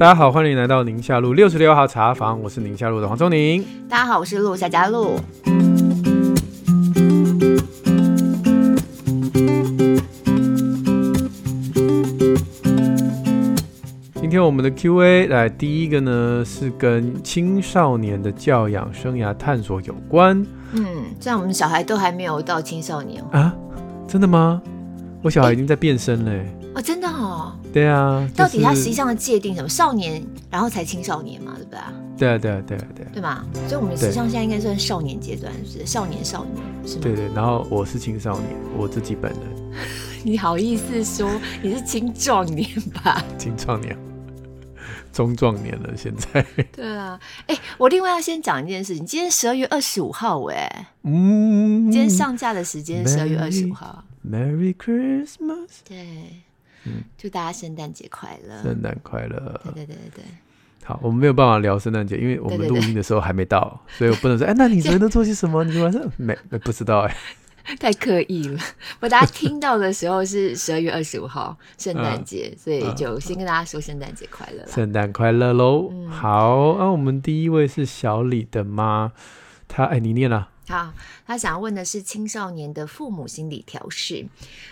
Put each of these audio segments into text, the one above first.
大家好，欢迎来到宁夏路六十六号茶房，我是宁夏路的黄宗宁。大家好，我是陆夏佳路。今天我们的 Q&A 来第一个呢，是跟青少年的教养生涯探索有关。嗯，这样我们小孩都还没有到青少年啊？真的吗？我小孩已经在变身嘞。哦，真的哦。对啊。到底他实际上的界定什么？少年，然后才青少年嘛，对不对？对啊，对啊，对啊，对。对嘛？所以我们实际上现在应该算少年阶段，是？少年少年是吗？对对。然后我是青少年，我自己本人。你好意思说你是青壮年吧？青壮年。中壮年了，现在。对啊，哎、欸，我另外要先讲一件事情，今天十二月二十五号，哎，嗯，今天上架的时间十二月二十五号。Merry Christmas。对，嗯，祝大家圣诞节快乐，圣诞快乐。对对对对对。好，我们没有办法聊圣诞节，因为我们录音的时候还没到，所以我不能说，哎、欸，那你昨天都做些什么？你晚上没没不知道哎。太刻意了，我大家听到的时候是十二月二十五号圣诞节，所以就先跟大家说圣诞节快乐，圣诞快乐喽！嗯、好，那、啊、我们第一位是小李的妈，她哎，你念了。好，他想要问的是青少年的父母心理调试。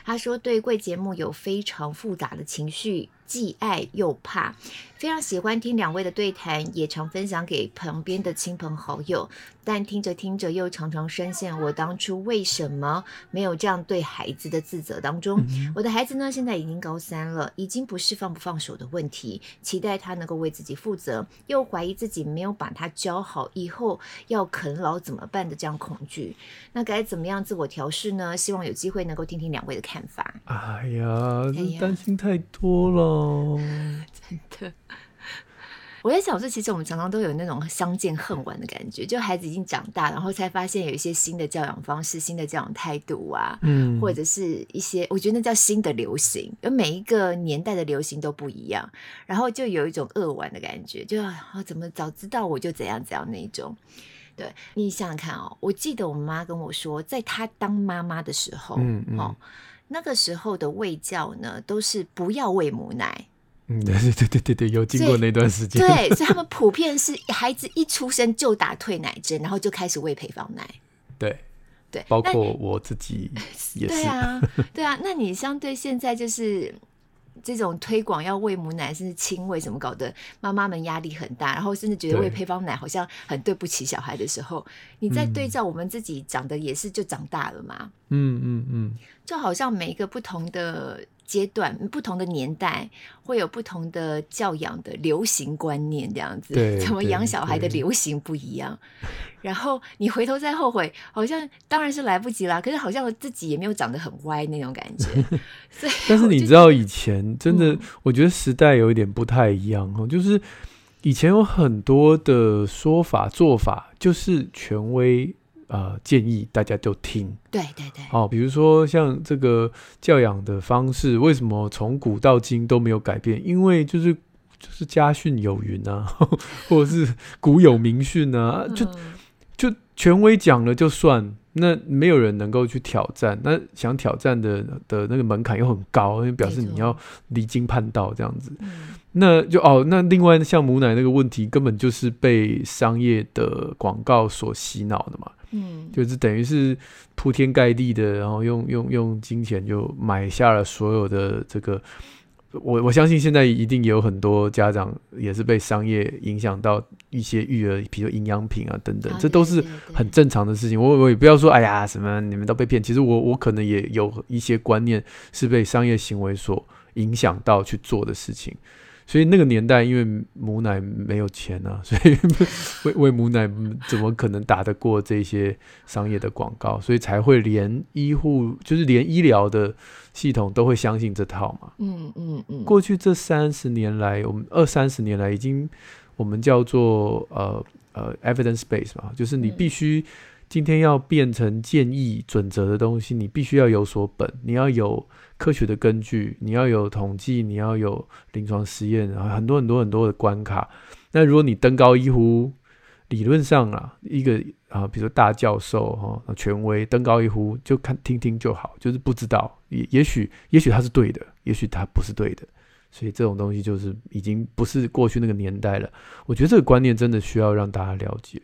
他说对贵节目有非常复杂的情绪。既爱又怕，非常喜欢听两位的对谈，也常分享给旁边的亲朋好友。但听着听着，又常常深陷我当初为什么没有这样对孩子的自责当中。嗯、我的孩子呢，现在已经高三了，已经不是放不放手的问题，期待他能够为自己负责，又怀疑自己没有把他教好，以后要啃老怎么办的这样恐惧。那该怎么样自我调试呢？希望有机会能够听听两位的看法。哎呀，这担心太多了。哦，真的，我在想说，其实我们常常都有那种相见恨晚的感觉，就孩子已经长大，然后才发现有一些新的教养方式、新的教养态度啊，嗯，或者是一些我觉得那叫新的流行，而每一个年代的流行都不一样，然后就有一种扼腕的感觉，就啊，怎么早知道我就怎样怎样那一种。对，你想想看哦，我记得我妈跟我说，在她当妈妈的时候，嗯嗯。哦那个时候的喂教呢，都是不要喂母奶。嗯，对对对对对，有经过那段时间。对，所以他们 普遍是孩子一出生就打退奶针，然后就开始喂配方奶。对对，包括我自己也 是。对啊，对啊，那你相对现在就是。这种推广要喂母奶，甚至亲喂，什么搞得妈妈们压力很大，然后甚至觉得喂配方奶好像很对不起小孩的时候，你在对照我们自己长得也是就长大了嘛？嗯嗯嗯，就好像每一个不同的。阶段不同的年代会有不同的教养的流行观念，这样子，怎么养小孩的流行不一样。然后你回头再后悔，好像当然是来不及啦。可是好像自己也没有长得很歪那种感觉。但是你知道以前真的，我觉得时代有一点不太一样哦，就是以前有很多的说法做法，就是权威。呃，建议大家都听。对对对。哦，比如说像这个教养的方式，为什么从古到今都没有改变？因为就是就是家训有云啊，或者是古有名训啊，就就权威讲了就算，那没有人能够去挑战。那想挑战的的那个门槛又很高，因为表示你要离经叛道这样子。那就哦，那另外像母奶那个问题，根本就是被商业的广告所洗脑的嘛。嗯，就是等于是铺天盖地的，然后用用用金钱就买下了所有的这个。我我相信现在一定也有很多家长也是被商业影响到一些育儿，比如营养品啊等等，这都是很正常的事情。我我也不要说哎呀什么你们都被骗，其实我我可能也有一些观念是被商业行为所影响到去做的事情。所以那个年代，因为母奶没有钱啊，所以喂喂母奶怎么可能打得过这些商业的广告？所以才会连医护，就是连医疗的系统都会相信这套嘛。嗯嗯嗯。过去这三十年来，我们二三十年来已经，我们叫做呃呃 evidence base 嘛，就是你必须今天要变成建议准则的东西，你必须要有所本，你要有。科学的根据，你要有统计，你要有临床实验，然后很多很多很多的关卡。那如果你登高一呼，理论上啊，一个啊，比如说大教授哈，权威登高一呼，就看听听就好，就是不知道，也也许也许他是对的，也许他不是对的，所以这种东西就是已经不是过去那个年代了。我觉得这个观念真的需要让大家了解，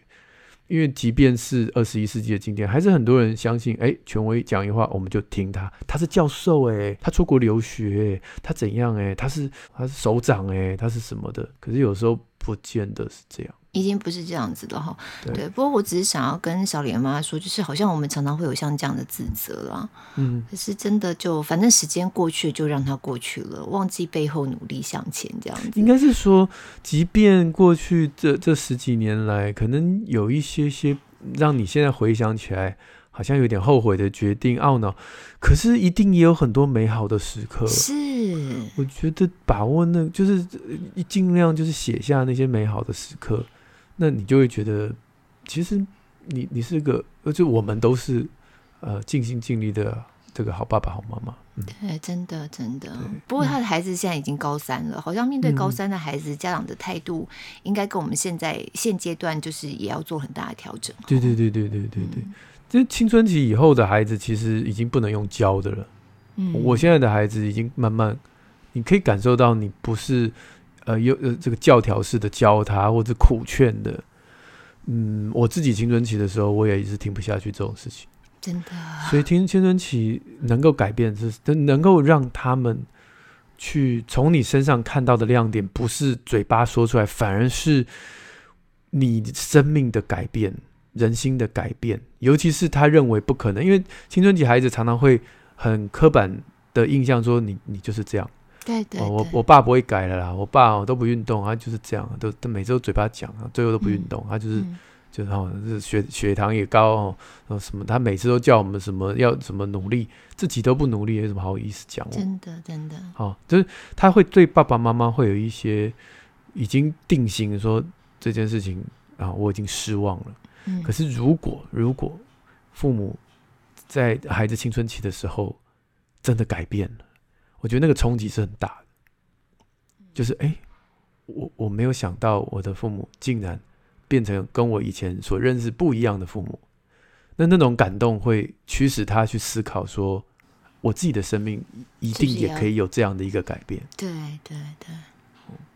因为即便是二十一世纪的今天，还是很多人相信，哎，权威讲一话我们就听他，他是教授哎，他出国留学，他怎样哎，他是他是首长哎，他是什么的？可是有时候不见得是这样。已经不是这样子了哈，对。不过我只是想要跟小莲妈妈说，就是好像我们常常会有像这样的自责啦，嗯，可是真的就反正时间过去就让它过去了，忘记背后努力向前这样子。应该是说，即便过去这这十几年来，可能有一些些让你现在回想起来好像有点后悔的决定、懊恼，可是一定也有很多美好的时刻。是，我觉得把握那，就是尽量就是写下那些美好的时刻。那你就会觉得，其实你你是个，而且我们都是呃尽心尽力的这个好爸爸好妈妈。嗯、对，真的真的。不过他的孩子现在已经高三了，嗯、好像面对高三的孩子，家长的态度应该跟我们现在现阶段就是也要做很大的调整。对对对对对对对，这、嗯、青春期以后的孩子其实已经不能用教的了。嗯，我现在的孩子已经慢慢，你可以感受到你不是。呃，有呃，这个教条式的教他，或者苦劝的，嗯，我自己青春期的时候，我也一直听不下去这种事情，真的。所以，听青春期能够改变，是能够让他们去从你身上看到的亮点，不是嘴巴说出来，反而是你生命的改变、人心的改变。尤其是他认为不可能，因为青春期孩子常常会很刻板的印象说你，你就是这样。对对，对、哦，我我爸不会改了啦，我爸哦都不运动，他就是这样，都都每周嘴巴讲，最后都不运动，嗯、他就是、嗯、就是哦，是血血糖也高哦，然后什么，他每次都叫我们什么要怎么努力，自己都不努力，有什么好意思讲？真的真的，哦，就是他会对爸爸妈妈会有一些已经定型，说这件事情啊，我已经失望了。嗯、可是如果如果父母在孩子青春期的时候真的改变了。我觉得那个冲击是很大的，就是哎，我我没有想到我的父母竟然变成跟我以前所认识不一样的父母，那那种感动会驱使他去思考说，我自己的生命一定也可以有这样的一个改变。对对对，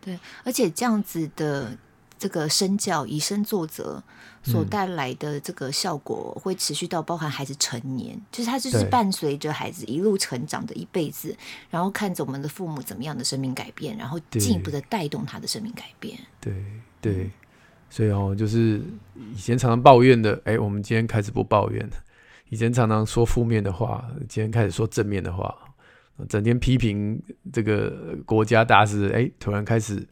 对，而且这样子的。这个身教以身作则所带来的这个效果会持续到包含孩子成年，嗯、就是他就是伴随着孩子一路成长的一辈子，然后看着我们的父母怎么样的生命改变，然后进一步的带动他的生命改变。对对，所以哦，就是以前常常抱怨的，哎，我们今天开始不抱怨了；以前常常说负面的话，今天开始说正面的话；整天批评这个国家大事，哎，突然开始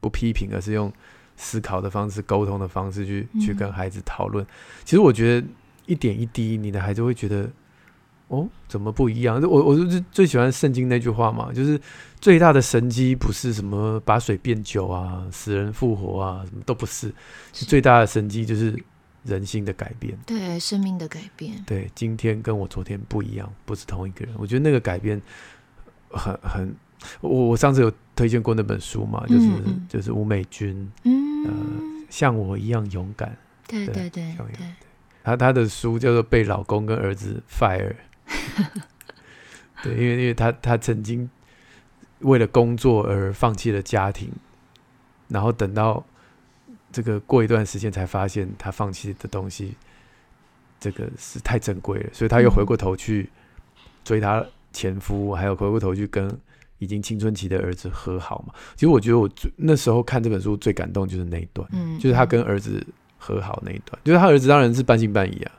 不批评，而是用。思考的方式、沟通的方式去，去去跟孩子讨论。嗯、其实我觉得一点一滴，你的孩子会觉得，哦，怎么不一样？我我就是最喜欢圣经那句话嘛，就是最大的神机不是什么把水变酒啊、死人复活啊，什么都不是。是最大的神机就是人性的改变，对生命的改变。对，今天跟我昨天不一样，不是同一个人。我觉得那个改变很很。我我上次有推荐过那本书嘛，就是嗯嗯就是吴美君，嗯、呃，像我一样勇敢，对对对，他他的书叫做《被老公跟儿子 fire 》，对，因为因为他他曾经为了工作而放弃了家庭，然后等到这个过一段时间才发现他放弃的东西，这个是太珍贵了，所以他又回过头去追他前夫，嗯、还有回过头去跟。已经青春期的儿子和好嘛？其实我觉得我最那时候看这本书最感动就是那一段，嗯，就是他跟儿子和好那一段。就是他儿子当然是半信半疑啊，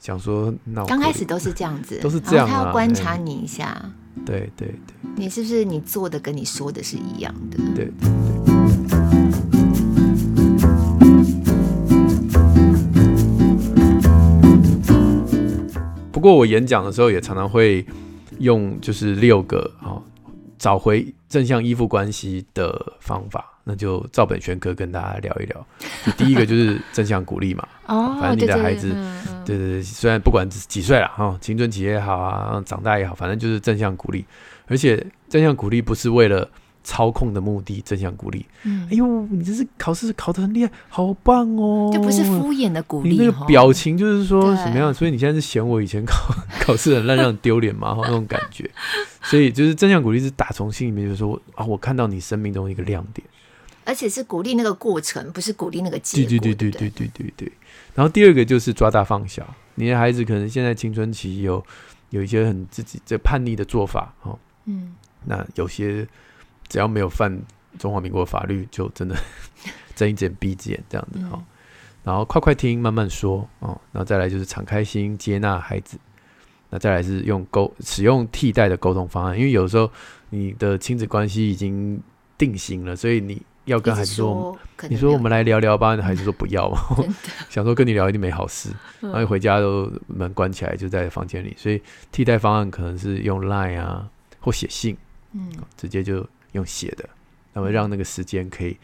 想说那刚开始都是这样子，都是这样啊。他要观察你一下，对对对，你是不是你做的跟你说的是一样的？对对对。不过我演讲的时候也常常会用就是六个啊。找回正向依附关系的方法，那就照本宣科跟大家聊一聊。就第一个就是正向鼓励嘛，哦，反正你的孩子，对对对，虽然不管几岁了哈，青春期也好啊，长大也好，反正就是正向鼓励。而且正向鼓励不是为了操控的目的，正向鼓励。嗯，哎呦，你这是考试考得很厉害，好棒哦！就不是敷衍的鼓励，你那个表情就是说什么样？所以你现在是嫌我以前考 考试很烂，让你丢脸吗？那种感觉。所以就是正向鼓励是打从心里面，就是说啊，我看到你生命中一个亮点，而且是鼓励那个过程，不是鼓励那个结果。对对对对对对对对。然后第二个就是抓大放小，你的孩子可能现在青春期有有一些很自己这叛逆的做法哦，嗯，那有些。只要没有犯中华民国法律，就真的 睁一只眼闭一只眼这样子。然后快快听，慢慢说哦。然后再来就是敞开心接纳孩子。那再来是用沟使用替代的沟通方案，因为有时候你的亲子关系已经定型了，所以你要跟孩子说，说你说我们来聊聊吧，孩子说不要 嘛，想说跟你聊一定没好事，然后一回家都门关起来就在房间里，所以替代方案可能是用 Line 啊或写信，嗯，直接就。用写的，那么让那个时间可以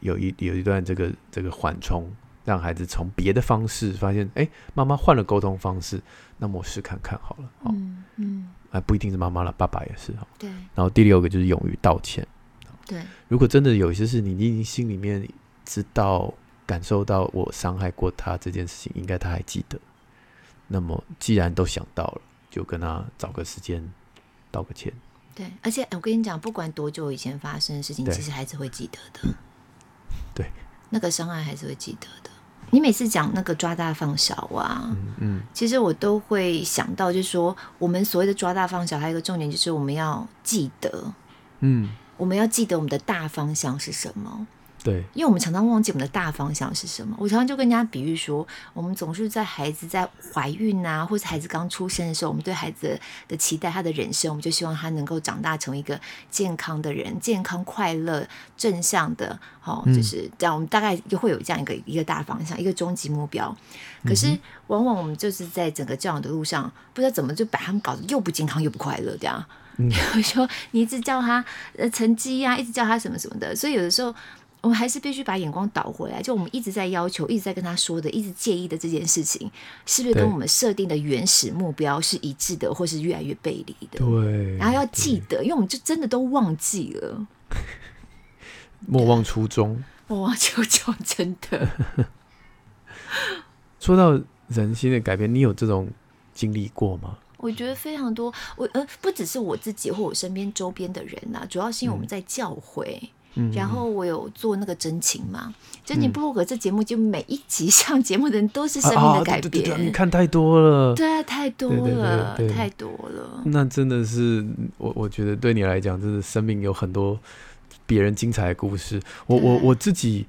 有一有一段这个这个缓冲，让孩子从别的方式发现，哎，妈妈换了沟通方式，那么我试看看好了，哦、嗯嗯，啊，不一定是妈妈了，爸爸也是哈，对。然后第六个就是勇于道歉，对。如果真的有些事你已经心里面知道、感受到我伤害过他这件事情，应该他还记得，那么既然都想到了，就跟他找个时间道个歉。对，而且我跟你讲，不管多久以前发生的事情，其实孩子会记得的。对，那个伤害还是会记得的。你每次讲那个抓大放小啊，嗯，嗯，其实我都会想到，就是说，我们所谓的抓大放小，还有一个重点就是我们要记得，嗯，我们要记得我们的大方向是什么。对，因为我们常常忘记我们的大方向是什么。我常常就跟人家比喻说，我们总是在孩子在怀孕啊，或者孩子刚出生的时候，我们对孩子的期待，他的人生，我们就希望他能够长大成为一个健康的人，健康、快乐、正向的，哦，就是这样。我们大概就会有这样一个一个大方向，一个终极目标。可是，往往我们就是在整个教养的路上，不知道怎么就把他们搞得又不健康又不快乐，这样。比如说，你一直叫他呃成绩呀，一直叫他什么什么的，所以有的时候。我们还是必须把眼光倒回来，就我们一直在要求、一直在跟他说的、一直介意的这件事情，是不是跟我们设定的原始目标是一致的，或是越来越背离的？对。然后要记得，因为我们就真的都忘记了。莫忘初衷。莫忘初衷，真的。说到人心的改变，你有这种经历过吗？我觉得非常多。我呃，不只是我自己或我身边周边的人呐、啊，主要是因为我们在教诲。嗯然后我有做那个真情嘛，真情部落格这节目，就每一集上节目的人都是生命的改变。啊啊、对对对，你看太多了，对啊，太多了，太多了。那真的是我，我觉得对你来讲，真的生命有很多别人精彩的故事。我我我自己，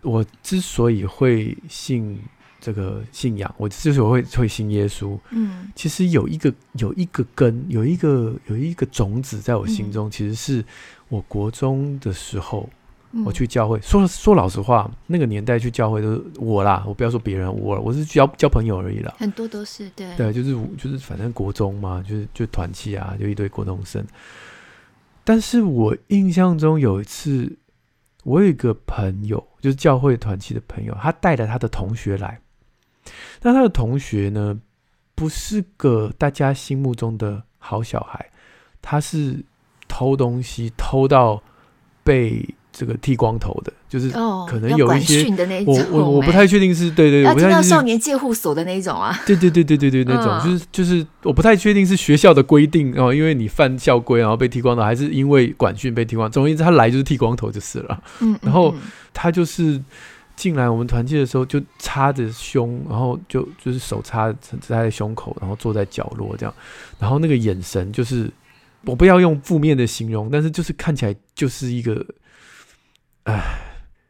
我之所以会信这个信仰，我之所以会会信耶稣，嗯，其实有一个有一个根，有一个有一个种子在我心中，嗯、其实是。我国中的时候，我去教会。嗯、说说老实话，那个年代去教会都是我啦，我不要说别人，我我是交交朋友而已啦。很多都是对，对，就是就是反正国中嘛，就是就团契啊，就一堆国中生。但是我印象中有一次，我有一个朋友，就是教会团契的朋友，他带了他的同学来。那他的同学呢，不是个大家心目中的好小孩，他是。偷东西偷到被这个剃光头的，就是可能有一些、哦、我我我不太确定是对对，要进到少年戒护所的那种啊，对对对对对对那种，嗯、就是就是我不太确定是学校的规定哦，因为你犯校规然后被剃光头，还是因为管训被剃光头。总而言之，他来就是剃光头就是了。嗯，然后他就是进来我们团契的时候就插着胸，然后就就是手插插在胸口，然后坐在角落这样，然后那个眼神就是。我不要用负面的形容，但是就是看起来就是一个，哎，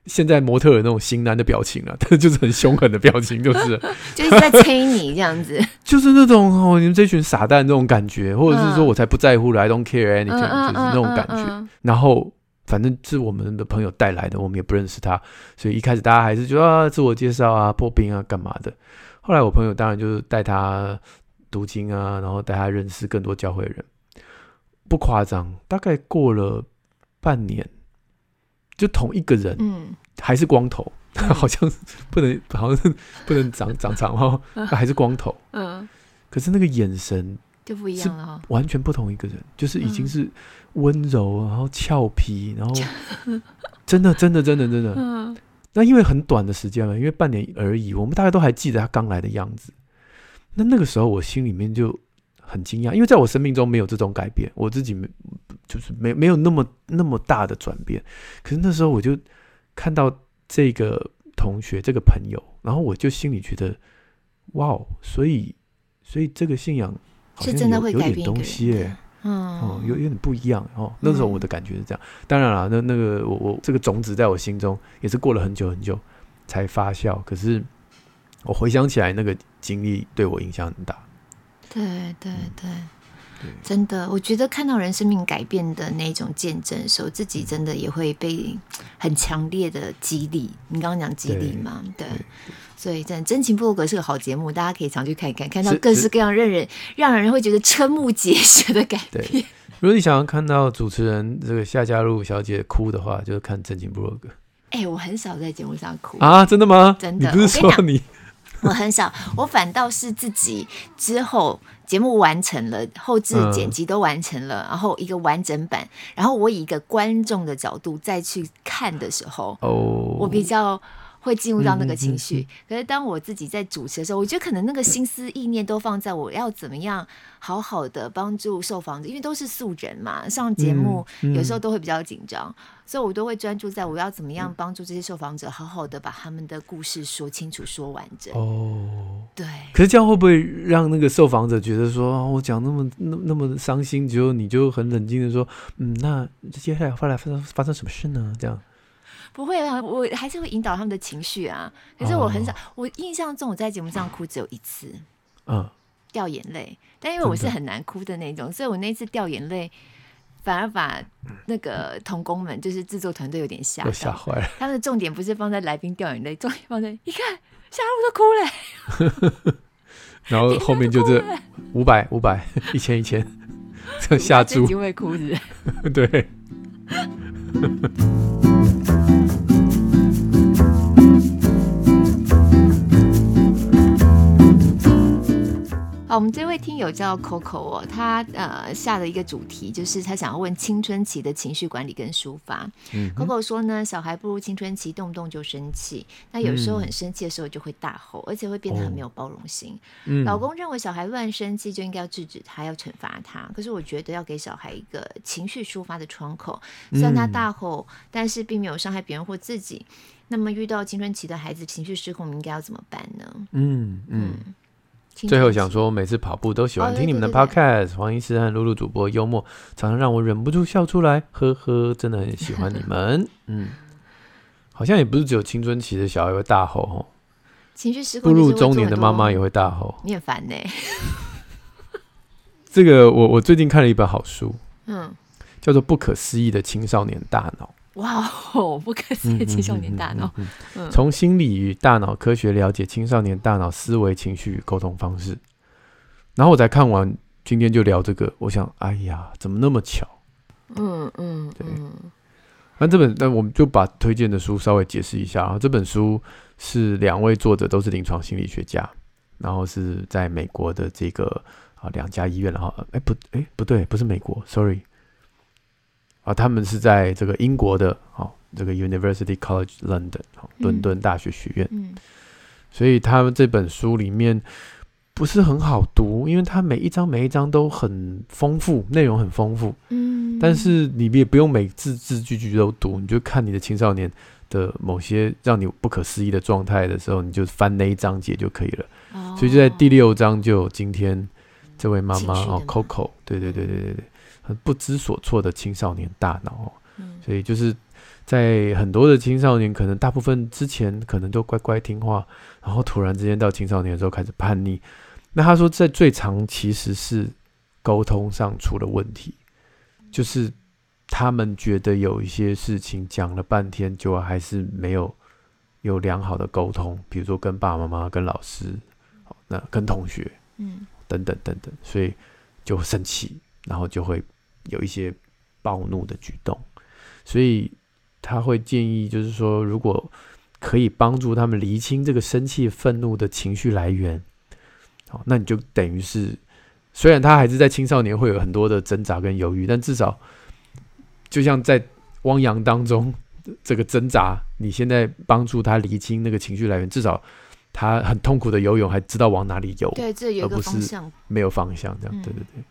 现在模特有那种型男的表情啊，他就是很凶狠的表情，就是 就是在催你这样子，就是那种哦，你们这群傻蛋这种感觉，或者是说我才不在乎了、嗯、I don't care anything，、嗯、就是那种感觉。然后反正是我们的朋友带来的，我们也不认识他，所以一开始大家还是觉得啊，自我介绍啊，破冰啊，干嘛的。后来我朋友当然就是带他读经啊，然后带他认识更多教会的人。不夸张，大概过了半年，就同一个人，嗯，还是光头，嗯、好像不能，好像是不能长长长哈，还是光头，嗯，可是那个眼神就不一样了。哈，完全不同一个人，就是已经是温柔，嗯、然后俏皮，然后 真的真的真的真的，嗯，那因为很短的时间了，因为半年而已，我们大概都还记得他刚来的样子。那那个时候我心里面就很惊讶，因为在我生命中没有这种改变，我自己没就是没没有那么那么大的转变。可是那时候我就看到这个同学这个朋友，然后我就心里觉得，哇，所以所以这个信仰。是真的会有点东西耶，嗯，哦，有有点不一样哦。那时候我的感觉是这样。嗯、当然了，那那个我我这个种子在我心中也是过了很久很久才发酵。可是我回想起来，那个经历对我影响很大。对对对，对真的，我觉得看到人生命改变的那种见证的时候，自己真的也会被很强烈的激励。你刚刚讲激励嘛？对。对所以，真真情部落格是个好节目，大家可以常去看一看，看到各式各样让人让人会觉得瞠目结舌的改变。如果你想要看到主持人这个夏嘉璐小姐哭的话，就是看真情部落格。哎、欸，我很少在节目上哭啊，真的吗？真的，你不是说你？我，很少，我反倒是自己之后节目完成了，后置剪辑都完成了，嗯、然后一个完整版，然后我以一个观众的角度再去看的时候，哦，我比较。会进入到那个情绪，嗯嗯嗯、可是当我自己在主持的时候，我觉得可能那个心思意念都放在我要怎么样好好的帮助受访者，因为都是素人嘛，上节目有时候都会比较紧张，所以我都会专注在我要怎么样帮助这些受访者好好的把他们的故事说清楚、说完整。哦，对。可是这样会不会让那个受访者觉得说，我讲那么那那么伤心，只有你就很冷静的说，嗯，那接下来后来发生发生什么事呢？这样。不会啊，我还是会引导他们的情绪啊。可是我很少，哦、我印象中我在节目上哭只有一次，嗯，掉眼泪。但因为我是很难哭的那种，所以我那次掉眼泪，反而把那个童工们，就是制作团队有点吓吓坏了。他们的重点不是放在来宾掉眼泪，重点放在你看夏璐都哭了，然后后面就是五百五百一千一千，这吓住，因为哭是，对。Thank you. 我们这位听友叫 Coco 哦，他呃下了一个主题，就是他想要问青春期的情绪管理跟抒发。嗯、Coco 说呢，小孩步入青春期，动不动就生气，那有时候很生气的时候就会大吼，嗯、而且会变得很没有包容心。哦、老公认为小孩乱生气就应该要制止他，要惩罚他。可是我觉得要给小孩一个情绪抒发的窗口，虽然他大吼，嗯、但是并没有伤害别人或自己。那么遇到青春期的孩子情绪失控，应该要怎么办呢？嗯嗯。嗯最后想说，每次跑步都喜欢听你们的 podcast，黄医师和露露主播幽默，常常让我忍不住笑出来，呵呵，真的很喜欢你们。嗯，好像也不是只有青春期的小孩会大吼哦，情绪失控，步入中年的妈妈也会大吼。你很烦呢。这个我我最近看了一本好书，嗯，叫做《不可思议的青少年大脑》。哇哦！不可思议青少年大脑，从心理与大脑科学了解青少年大脑思维、情绪与沟通方式。然后我才看完，今天就聊这个。我想，哎呀，怎么那么巧？嗯嗯，对。那这本，那我们就把推荐的书稍微解释一下啊。这本书是两位作者都是临床心理学家，然后是在美国的这个啊两家医院，然后哎不哎不对，不是美国，sorry。啊，他们是在这个英国的，哦，这个 University College London，哦，伦敦大学学院。嗯，所以他们这本书里面不是很好读，因为它每一章每一章都很丰富，内容很丰富。嗯，但是你也不用每字字句句都读，你就看你的青少年的某些让你不可思议的状态的时候，你就翻那一章节就可以了。哦，所以就在第六章就有今天这位妈妈哦，Coco，对对对对对对。很不知所措的青少年大脑哦，所以就是在很多的青少年，可能大部分之前可能都乖乖听话，然后突然之间到青少年的时候开始叛逆。那他说，在最长其实是沟通上出了问题，就是他们觉得有一些事情讲了半天，就还是没有有良好的沟通，比如说跟爸爸妈妈、跟老师，那跟同学，嗯，等等等等，所以就生气。然后就会有一些暴怒的举动，所以他会建议，就是说，如果可以帮助他们厘清这个生气、愤怒的情绪来源，好，那你就等于是虽然他还是在青少年会有很多的挣扎跟犹豫，但至少就像在汪洋当中这个挣扎，你现在帮助他厘清那个情绪来源，至少他很痛苦的游泳还知道往哪里游，对，这有个方向，没有方向这样，对对对，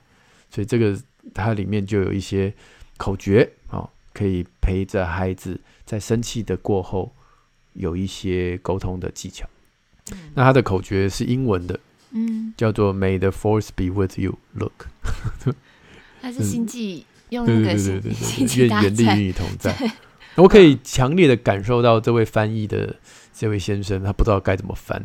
所以这个它里面就有一些口诀啊，可以陪着孩子在生气的过后有一些沟通的技巧。那它的口诀是英文的。嗯，叫做 May the force be with you. Look，它是星际用那个星际大愿原力与你同在。我可以强烈的感受到这位翻译的这位先生，他不知道该怎么翻，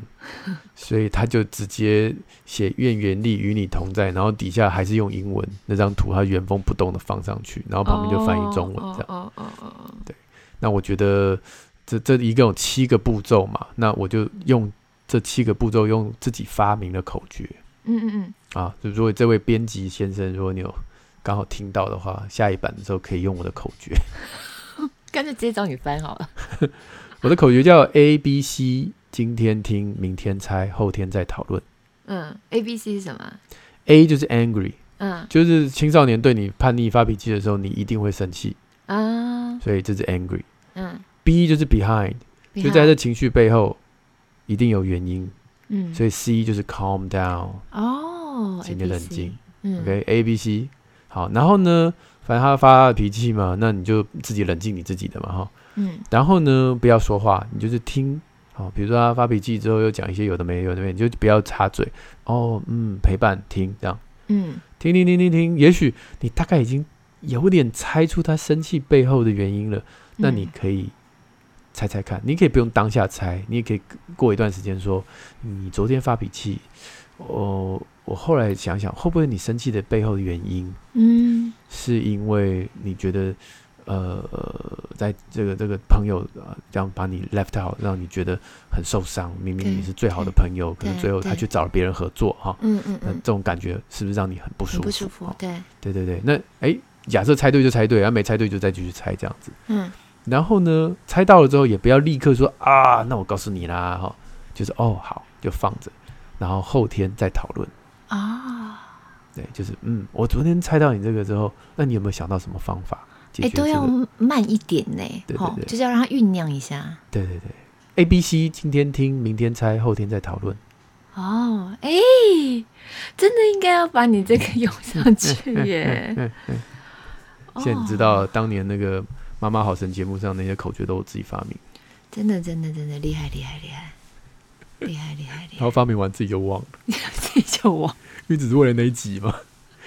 所以他就直接写愿原力与你同在，然后底下还是用英文那张图，他原封不动的放上去，然后旁边就翻译中文这样。哦哦哦哦，对。那我觉得这这一共有七个步骤嘛，那我就用。这七个步骤用自己发明的口诀，嗯嗯嗯，啊，就如果这位编辑先生，如果你有刚好听到的话，下一版的时候可以用我的口诀，干脆直接找你翻好了。我的口诀叫 A B C，今天听，明天猜，后天再讨论。嗯，A B C 是什么？A 就是 angry，嗯，就是青少年对你叛逆发脾气的时候，你一定会生气。啊，所以这是 angry。嗯，B 就是 behind，就在这情绪背后。一定有原因，嗯，所以 C 就是 calm down，哦，请你冷静，嗯，OK，A B C，好，然后呢，反正他发脾气嘛，那你就自己冷静你自己的嘛，哈，嗯，然后呢，不要说话，你就是听，好，比如说他发脾气之后又讲一些有的没有的没，你就不要插嘴，哦，嗯，陪伴听这样，嗯，听听听听听，也许你大概已经有点猜出他生气背后的原因了，那你可以。猜猜看，你可以不用当下猜，你也可以过一段时间说，你昨天发脾气，哦，我后来想想，会不会你生气的背后的原因，嗯，是因为你觉得，呃，在这个这个朋友啊，这样把你 left out，让你觉得很受伤。明明你是最好的朋友，可能最后他去找了别人合作，哈，嗯嗯，那这种感觉是不是让你很不舒服？不舒服，对，对对对。那哎，假设猜对就猜对，然后没猜对就再继续猜，这样子，嗯。然后呢，猜到了之后也不要立刻说啊，那我告诉你啦，哈，就是哦，好，就放着，然后后天再讨论啊。对，就是嗯，我昨天猜到你这个之后，那你有没有想到什么方法解决、这个？哎，都要慢一点呢，对对对，就是要让它酝酿一下。对对对，A、B、C，今天听，明天猜，后天再讨论。哦，哎，真的应该要把你这个用上去耶。现在你知道当年那个。妈妈好神节目上那些口诀都我自己发明，真的真的真的厉害厉害厉害厉害厉害厉害！然后 发明完自己就忘了，自己就忘，因为只是为了那一集嘛。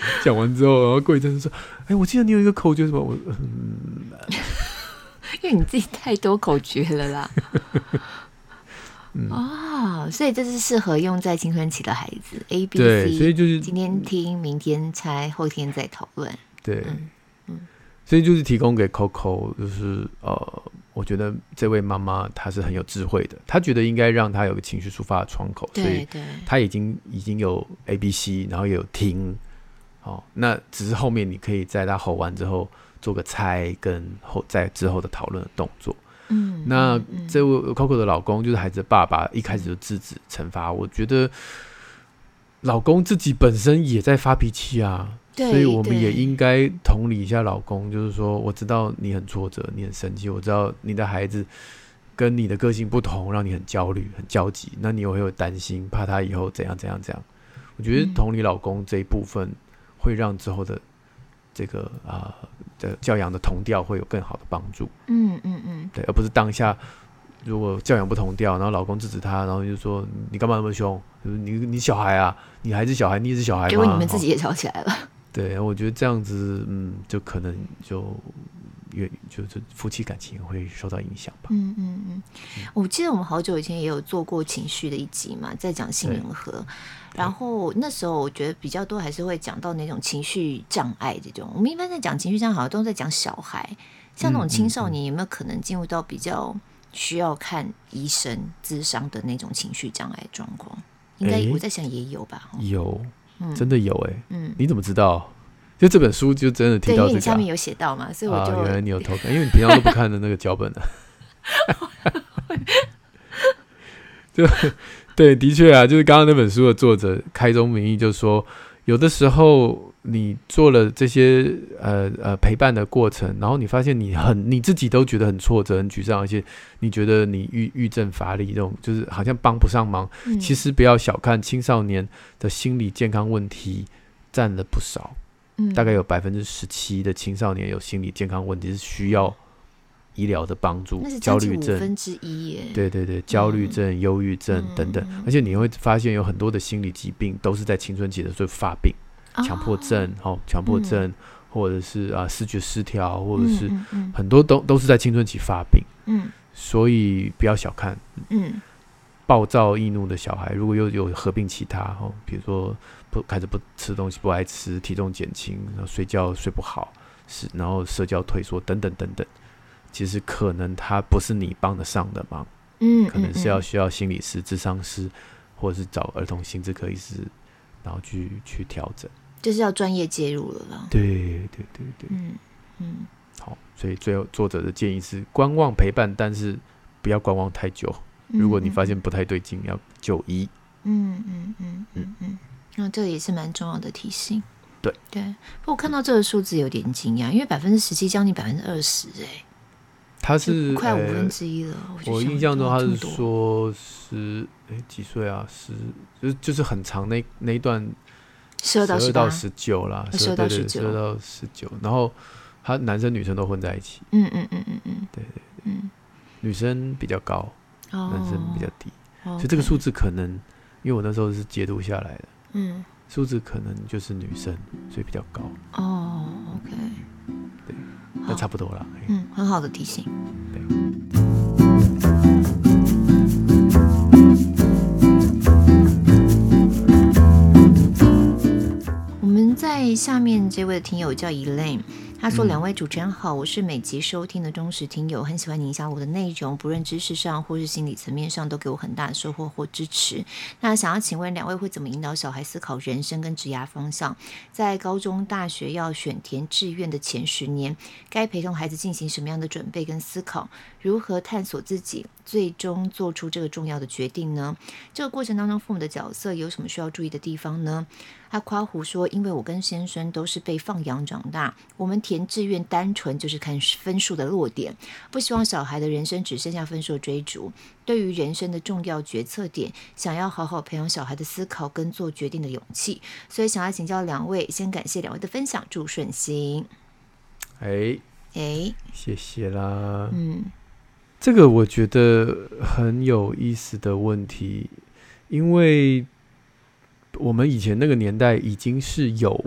讲完之后，然后过一阵子说：“哎、欸，我记得你有一个口诀什么？”我嗯，因为你自己太多口诀了啦。嗯、哦，所以这是适合用在青春期的孩子。A B C，所以就是今天听，明天猜，后天再讨论。对。嗯所以就是提供给 Coco，就是呃，我觉得这位妈妈她是很有智慧的，她觉得应该让她有个情绪抒发的窗口，所以她已经已经有 A B C，然后也有听，哦，那只是后面你可以在他吼完之后做个猜，跟后在之后的讨论的动作。嗯，那这位 Coco 的老公就是孩子的爸爸，一开始就制止惩罚，我觉得老公自己本身也在发脾气啊。所以我们也应该同理一下老公，就是说，我知道你很挫折，你很生气，我知道你的孩子跟你的个性不同，让你很焦虑、很焦急，那你也会有担心，怕他以后怎样怎样怎样。我觉得同理老公这一部分，会让之后的这个啊的教养的同调会有更好的帮助。嗯嗯嗯，对，而不是当下如果教养不同调，然后老公制止他，然后就说你干嘛那么凶？就是你你小孩啊，你还是小孩，你也是小孩吗？结果你们自己也吵起来了。对，我觉得这样子，嗯，就可能就越就是夫妻感情会受到影响吧。嗯嗯嗯，我记得我们好久以前也有做过情绪的一集嘛，在讲杏仁核，然后那时候我觉得比较多还是会讲到那种情绪障碍这种。我们一般在讲情绪障碍，好像都在讲小孩，像那种青少年有没有可能进入到比较需要看医生咨商的那种情绪障碍状况？应该我在想也有吧。有。真的有哎、欸，嗯，你怎么知道？就这本书就真的提到这个、下面有写到嘛，所以我就、啊、原来你有偷看，因为你平常都不看的那个脚本呢、啊。就对，的确啊，就是刚刚那本书的作者开宗明义就说，有的时候你做了这些呃呃陪伴的过程，然后你发现你很你自己都觉得很挫折、很沮丧，而且你觉得你郁郁症乏力，这种就是好像帮不上忙。嗯、其实不要小看青少年的心理健康问题，占了不少。嗯，大概有百分之十七的青少年有心理健康问题是需要医疗的帮助，焦虑症。分之一耶。对对对，焦虑症、忧郁症等等，而且你会发现有很多的心理疾病都是在青春期的时候发病，强迫症、哦，强迫症，或者是啊视觉失调，或者是很多都都是在青春期发病。嗯，所以不要小看，嗯，暴躁易怒的小孩，如果又有合并其他哦，比如说不开始不吃东西，不爱吃，体重减轻，然后睡觉睡不好，是然后社交退缩等等等等。其实可能他不是你帮得上的忙，嗯，可能是要需要心理师、智商师，或者是找儿童心智科医师，然后去去调整，就是要专业介入了啦。对对对对，嗯嗯，好，所以最后作者的建议是观望陪伴，但是不要观望太久。如果你发现不太对劲，要就医。嗯嗯嗯嗯嗯，那这也是蛮重要的提醒。对对，不过我看到这个数字有点惊讶，因为百分之十七将近百分之二十，哎。他是快五分之一了。欸、我印象中他是说十哎、欸、几岁啊？十就是就是很长那那一段十二到十九啦，十二到十九，十二到十九。然后他男生女生都混在一起。嗯嗯嗯嗯嗯，对对对，嗯，女生比较高，哦、男生比较低，所以这个数字可能，因为我那时候是解读下来的，嗯，数字可能就是女生，所以比较高。哦，OK。那差不多了，嗯，很好的提醒。对。我们在下面这位听友叫 Elaine。他说：“两位主持人好，我是每集收听的忠实听友，很喜欢您下我的内容，不论知识上或是心理层面上，都给我很大的收获或支持。那想要请问两位会怎么引导小孩思考人生跟职业方向？在高中、大学要选填志愿的前十年，该陪同孩子进行什么样的准备跟思考？如何探索自己，最终做出这个重要的决定呢？这个过程当中，父母的角色有什么需要注意的地方呢？”他夸胡说：“因为我跟先生都是被放养长大，我们填志愿单纯就是看分数的落点，不希望小孩的人生只剩下分数追逐。对于人生的重要决策点，想要好好培养小孩的思考跟做决定的勇气。所以想要请教两位，先感谢两位的分享，祝顺心。哎哎，谢谢啦。嗯，这个我觉得很有意思的问题，因为。”我们以前那个年代已经是有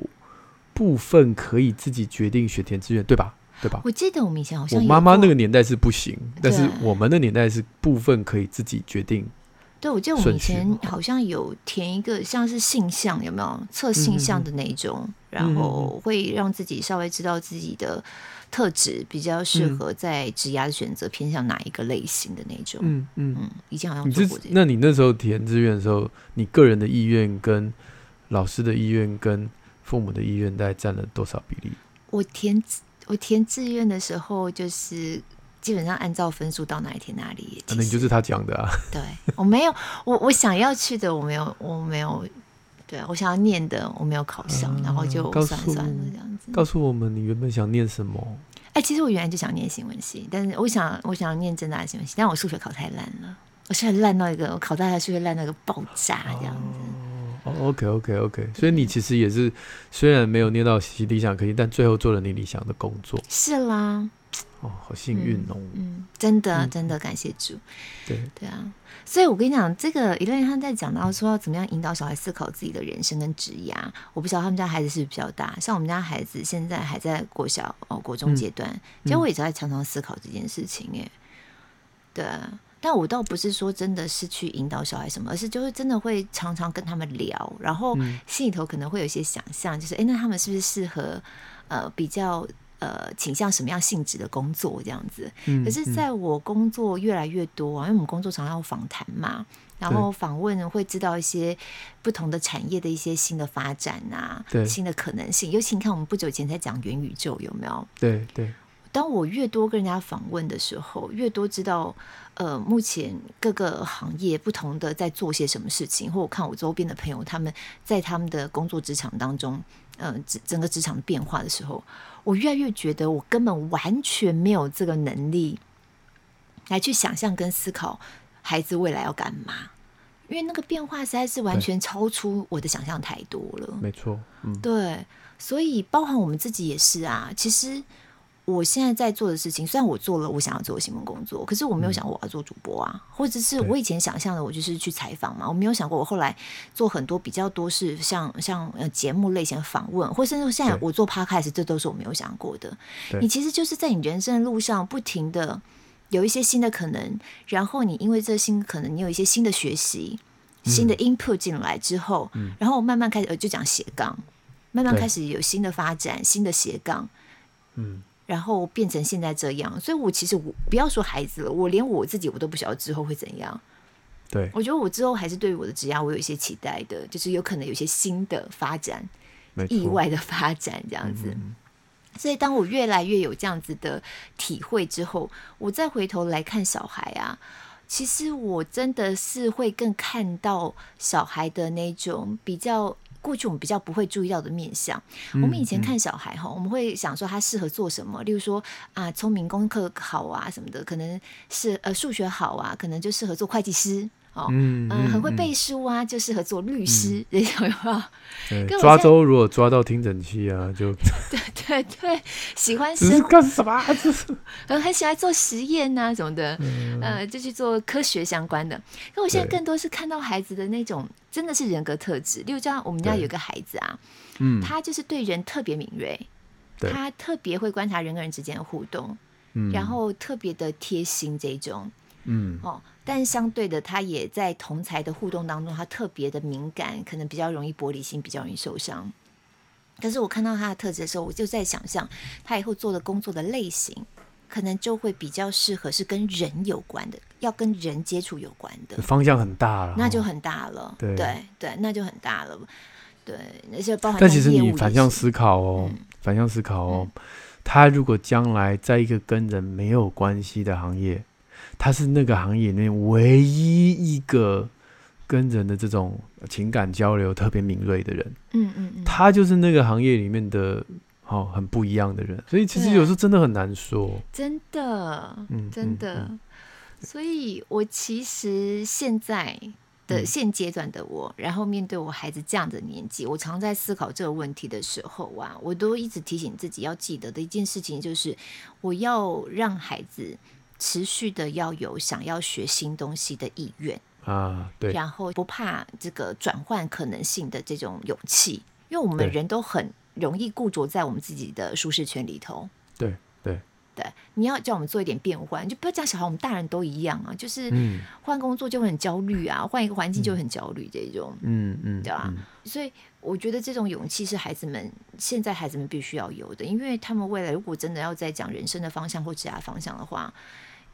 部分可以自己决定选填志愿，对吧？对吧？我记得我们以前好像我妈妈那个年代是不行，但是我们的年代是部分可以自己决定。对，我记得我们以前好像有填一个像是性向，有没有测性向的那种，嗯、然后会让自己稍微知道自己的。特质比较适合在职涯的选择偏向哪一个类型的那种？嗯嗯嗯，以前好像做过这个。那你那时候填志愿的时候，你个人的意愿跟老师的意愿跟父母的意愿大概占了多少比例？我填我填志愿的时候，就是基本上按照分数到哪里填哪里。那你就是他讲的啊？对，我没有，我我想要去的，我没有，我没有。对，我想要念的，我没有考上，嗯、然后就算了算了这样子。告诉我们你原本想念什么？哎，其实我原来就想念新闻系，但是我想我想要念正大的新闻系，但我数学考太烂了，我现在烂到一个，我考大学数学烂到一个爆炸这样子。哦，OK OK OK，所以你其实也是虽然没有念到理想科系，但最后做了你理想的工作。是啦。哦，好幸运哦！嗯，嗯，真的，真的感谢主。对对啊，所以我跟你讲，这个一旦他在讲到说要怎么样引导小孩思考自己的人生跟职业啊，我不知道他们家孩子是不是比较大，像我们家孩子现在还在国小哦国中阶段，其实我也在常常思考这件事情耶。对，但我倒不是说真的是去引导小孩什么，而是就是真的会常常跟他们聊，然后心里头可能会有一些想象，就是哎，那他们是不是适合呃比较。呃，倾向什么样性质的工作这样子？可是在我工作越来越多啊，因为我们工作常常要访谈嘛，然后访问会知道一些不同的产业的一些新的发展啊，对新的可能性。尤其你看，我们不久前才讲元宇宙，有没有？对对当我越多跟人家访问的时候，越多知道，呃，目前各个行业不同的在做些什么事情，或我看我周边的朋友他们在他们的工作职场当中，嗯、呃，整整个职场变化的时候，我越来越觉得我根本完全没有这个能力来去想象跟思考孩子未来要干嘛，因为那个变化实在是完全超出我的想象太多了。没错，嗯，对，所以包含我们自己也是啊，其实。我现在在做的事情，虽然我做了我想要做的新闻工作，可是我没有想过我要做主播啊，嗯、或者是我以前想象的，我就是去采访嘛，我没有想过我后来做很多比较多是像像呃节目类型的访问，或甚至现在我做 podcast，这都是我没有想过的。你其实就是在你人生的路上不停的有一些新的可能，然后你因为这新可能，你有一些新的学习、新的 input 进来之后，嗯、然后慢慢开始呃就讲斜杠，慢慢开始有新的发展、新的斜杠，嗯。然后变成现在这样，所以我其实我不要说孩子了，我连我自己我都不晓得之后会怎样。对，我觉得我之后还是对于我的职业我有一些期待的，就是有可能有些新的发展、意外的发展这样子。嗯、所以当我越来越有这样子的体会之后，我再回头来看小孩啊，其实我真的是会更看到小孩的那种比较。过去我们比较不会注意到的面相，嗯、我们以前看小孩哈，嗯、我们会想说他适合做什么，例如说啊，聪明、功课好啊什么的，可能是呃数学好啊，可能就适合做会计师。哦，嗯，嗯，很会背书啊，就适合做律师，这种有没有？抓周如果抓到听诊器啊，就 对对对，喜欢是干什么？很 很喜欢做实验啊什么的，嗯、呃，就去做科学相关的。可我现在更多是看到孩子的那种，真的是人格特质。例如，像我们家有个孩子啊，嗯，他就是对人特别敏锐，他特别会观察人跟人之间的互动，嗯，然后特别的贴心这种。嗯哦，但相对的，他也在同才的互动当中，他特别的敏感，可能比较容易玻璃心，比较容易受伤。可是我看到他的特质的时候，我就在想象他以后做的工作的类型，可能就会比较适合是跟人有关的，要跟人接触有关的。方向很大了，那就很大了。对对对，那就很大了。对，那些包含。但其实你反向思考哦，嗯、反向思考哦，嗯、他如果将来在一个跟人没有关系的行业。他是那个行业里面唯一一个跟人的这种情感交流特别敏锐的人。嗯嗯嗯，他就是那个行业里面的哦很不一样的人，所以其实有时候真的很难说。真的，真的。所以我其实现在的现阶段的我，然后面对我孩子这样的年纪，我常在思考这个问题的时候啊，我都一直提醒自己要记得的一件事情就是，我要让孩子。持续的要有想要学新东西的意愿。啊，对，然后不怕这个转换可能性的这种勇气，因为我们人都很容易固着在我们自己的舒适圈里头。对对。对，你要叫我们做一点变换，就不要讲小孩，我们大人都一样啊，就是换工作就会很焦虑啊，换一个环境就很焦虑这种，嗯嗯，对吧？所以我觉得这种勇气是孩子们现在孩子们必须要有的，因为他们未来如果真的要再讲人生的方向或其他方向的话。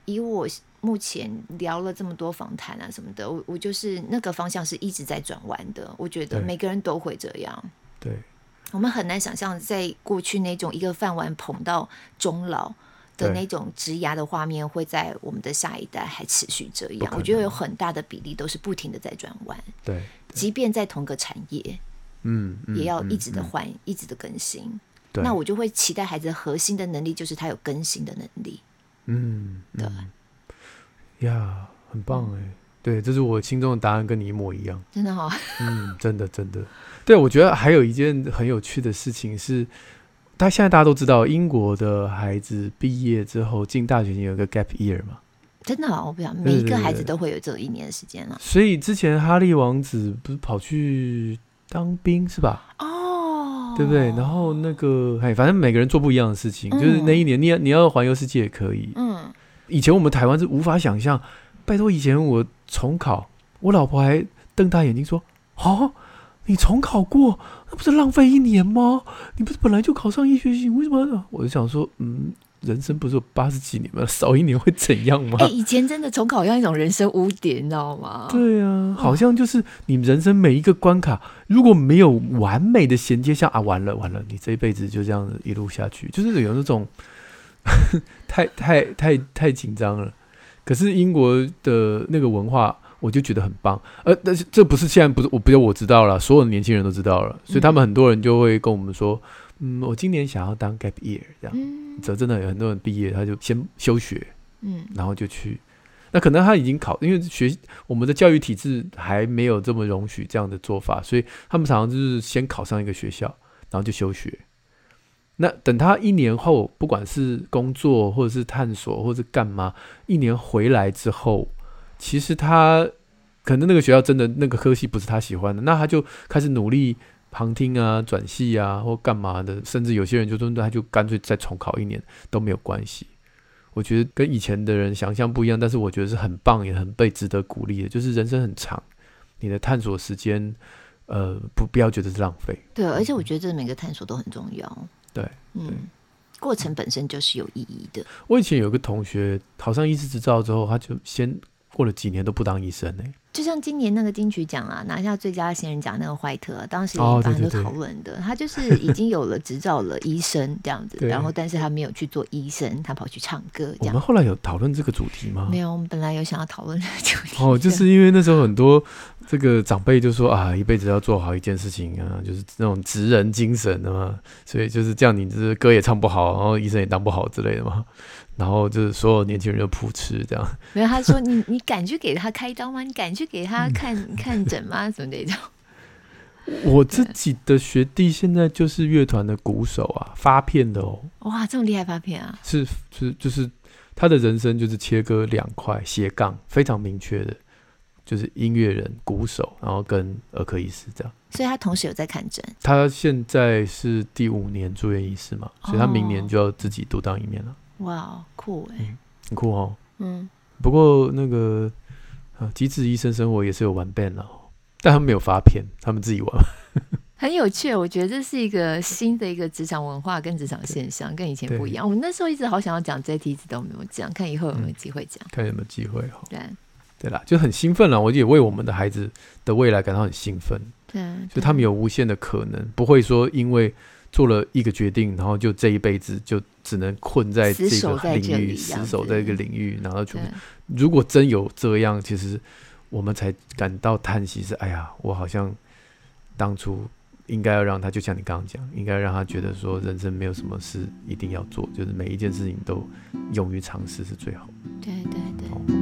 以我目前聊了这么多访谈啊什么的，我我就是那个方向是一直在转弯的。我觉得每个人都会这样。对，我们很难想象在过去那种一个饭碗捧到终老的那种职涯的画面，会在我们的下一代还持续这样。我觉得有很大的比例都是不停的在转弯。对，即便在同个产业，嗯，也要一直的换，嗯嗯、一直的更新。对，那我就会期待孩子核心的能力就是他有更新的能力。嗯，对，呀，很棒哎，嗯、对，这是我心中的答案，跟你一模一样，真的好，嗯，真的真的，对，我觉得还有一件很有趣的事情是，大现在大家都知道，英国的孩子毕业之后进大学有一个 gap year 嘛，真的，我不想每一个孩子都会有这一年的时间了，所以之前哈利王子不是跑去当兵是吧？哦。对不对？然后那个，哎，反正每个人做不一样的事情。嗯、就是那一年，你要你要环游世界也可以。嗯。以前我们台湾是无法想象，拜托，以前我重考，我老婆还瞪大眼睛说：“哦，你重考过，那不是浪费一年吗？你不是本来就考上医学系，为什么？”我就想说，嗯。人生不是有八十几年吗？少一年会怎样吗？哎、欸，以前真的重考像一种人生污点，你知道吗？对啊，好像就是你人生每一个关卡，如果没有完美的衔接，像啊，完了完了，你这一辈子就这样子一路下去，就是有那种 太太太太紧张了。可是英国的那个文化，我就觉得很棒。呃，但是这不是现在不是我，不是我知道了，所有的年轻人都知道了，所以他们很多人就会跟我们说，嗯，我今年想要当 gap year 这样。嗯，这真的有很多人毕业他就先休学，嗯，然后就去。那可能他已经考，因为学我们的教育体制还没有这么容许这样的做法，所以他们常常就是先考上一个学校，然后就休学。那等他一年后，不管是工作或者是探索或者是干嘛，一年回来之后，其实他可能那个学校真的那个科系不是他喜欢的，那他就开始努力旁听啊、转系啊或干嘛的，甚至有些人就真的他就干脆再重考一年都没有关系。我觉得跟以前的人想象不一样，但是我觉得是很棒，也很被值得鼓励的。就是人生很长，你的探索时间，呃，不不要觉得是浪费。对，而且我觉得这每个探索都很重要。对，嗯，过程本身就是有意义的。我以前有个同学考上医师执照之后，他就先过了几年都不当医生呢、欸。就像今年那个金曲奖啊，拿下最佳新人奖那个怀特，当时也引发很多讨论的。他就是已经有了执照了，医生这样子，然后但是他没有去做医生，他跑去唱歌。我们后来有讨论这个主题吗？没有，我们本来有想要讨论这个主题。哦，就是因为那时候很多这个长辈就说啊，一辈子要做好一件事情啊，就是那种职人精神的嘛，所以就是这样，你就是歌也唱不好，然后医生也当不好之类的嘛。然后就是所有年轻人就扑哧这样，没有他说你你敢去给他开刀吗？你敢去给他看、嗯、看诊吗？什么那种？我自己的学弟现在就是乐团的鼓手啊，发片的哦。哇，这么厉害发片啊！是是就是他的人生就是切割两块斜杠，非常明确的，就是音乐人、鼓手，然后跟儿科医师这样。所以他同时有在看诊。他现在是第五年住院医师嘛，所以他明年就要自己独当一面了。哇，酷哎、欸，很酷哦。嗯，不过那个啊，机智医生生活也是有玩 band 了，但他们没有发片，他们自己玩。很有趣，我觉得这是一个新的一个职场文化跟职场现象，跟以前不一样。我们那时候一直好想要讲这题，一直都没有讲，看以后有没有机会讲、嗯，看有没有机会哈。对，对啦，就很兴奋了，我也为我们的孩子的未来感到很兴奋。对，就他们有无限的可能，不会说因为。做了一个决定，然后就这一辈子就只能困在这个领域，死守在这个领域，然后就如果真有这样，其实我们才感到叹息是：哎呀，我好像当初应该要让他，就像你刚刚讲，应该让他觉得说，人生没有什么事一定要做，就是每一件事情都勇于尝试是最好。对对对。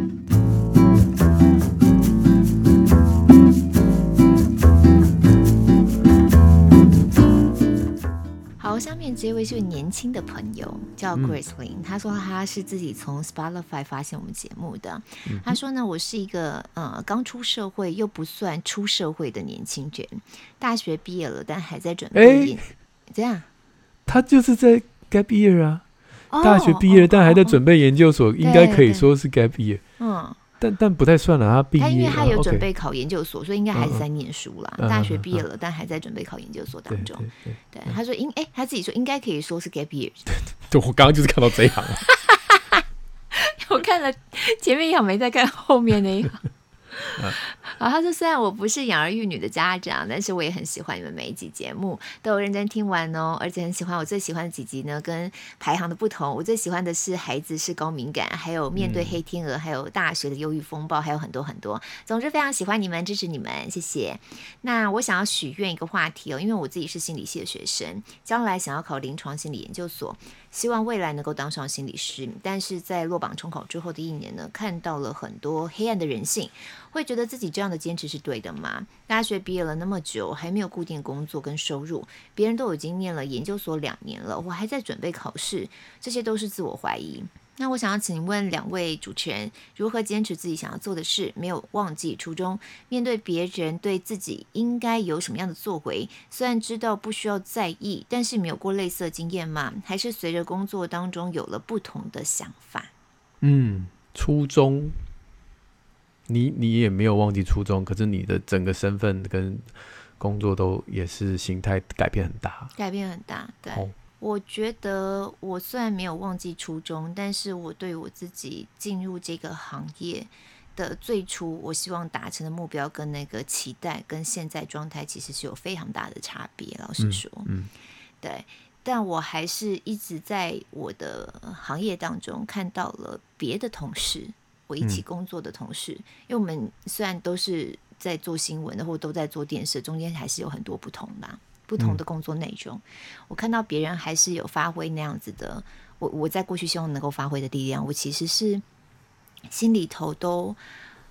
哦下面这位是位年轻的朋友，叫 Grace Lin。他说他是自己从 Spotify 发现我们节目的。嗯、他说呢，我是一个呃刚出社会又不算出社会的年轻人，大学毕业了，但还在准备研。这样、欸？他就是在 gap year 啊，哦、大学毕业了，但还在准备研究所，哦、应该可以说是 gap year。嗯。但但不太算了，他毕业，他因为他有准备考研究所，所以应该还是在念书啦。大学毕业了，但还在准备考研究所当中。对，他说应哎，他自己说应该可以说是 gap year。对，我刚刚就是看到这一行了。我看了前面一行，没再看后面那一行。好，他说虽然我不是养儿育女的家长，但是我也很喜欢你们每一集节目，都有认真听完哦，而且很喜欢我最喜欢的几集呢，跟排行的不同，我最喜欢的是孩子是高敏感，还有面对黑天鹅，还有大学的忧郁风暴，还有很多很多。总之非常喜欢你们，支持你们，谢谢。那我想要许愿一个话题哦，因为我自己是心理系的学生，将来想要考临床心理研究所。希望未来能够当上心理师，但是在落榜重考之后的一年呢，看到了很多黑暗的人性，会觉得自己这样的坚持是对的吗？大学毕业了那么久，还没有固定工作跟收入，别人都已经念了研究所两年了，我还在准备考试，这些都是自我怀疑。那我想要请问两位主持人，如何坚持自己想要做的事，没有忘记初衷？面对别人对自己应该有什么样的作为，虽然知道不需要在意，但是没有过类似的经验吗？还是随着工作当中有了不同的想法？嗯，初衷，你你也没有忘记初衷，可是你的整个身份跟工作都也是形态改变很大，改变很大，对。哦我觉得我虽然没有忘记初衷，但是我对我自己进入这个行业的最初，我希望达成的目标跟那个期待，跟现在状态其实是有非常大的差别。老实说，嗯，嗯对，但我还是一直在我的行业当中看到了别的同事，我一起工作的同事，嗯、因为我们虽然都是在做新闻的，或都在做电视，中间还是有很多不同吧，不同的工作内容。嗯、我看到别人还是有发挥那样子的，我我在过去希望能够发挥的力量，我其实是心里头都。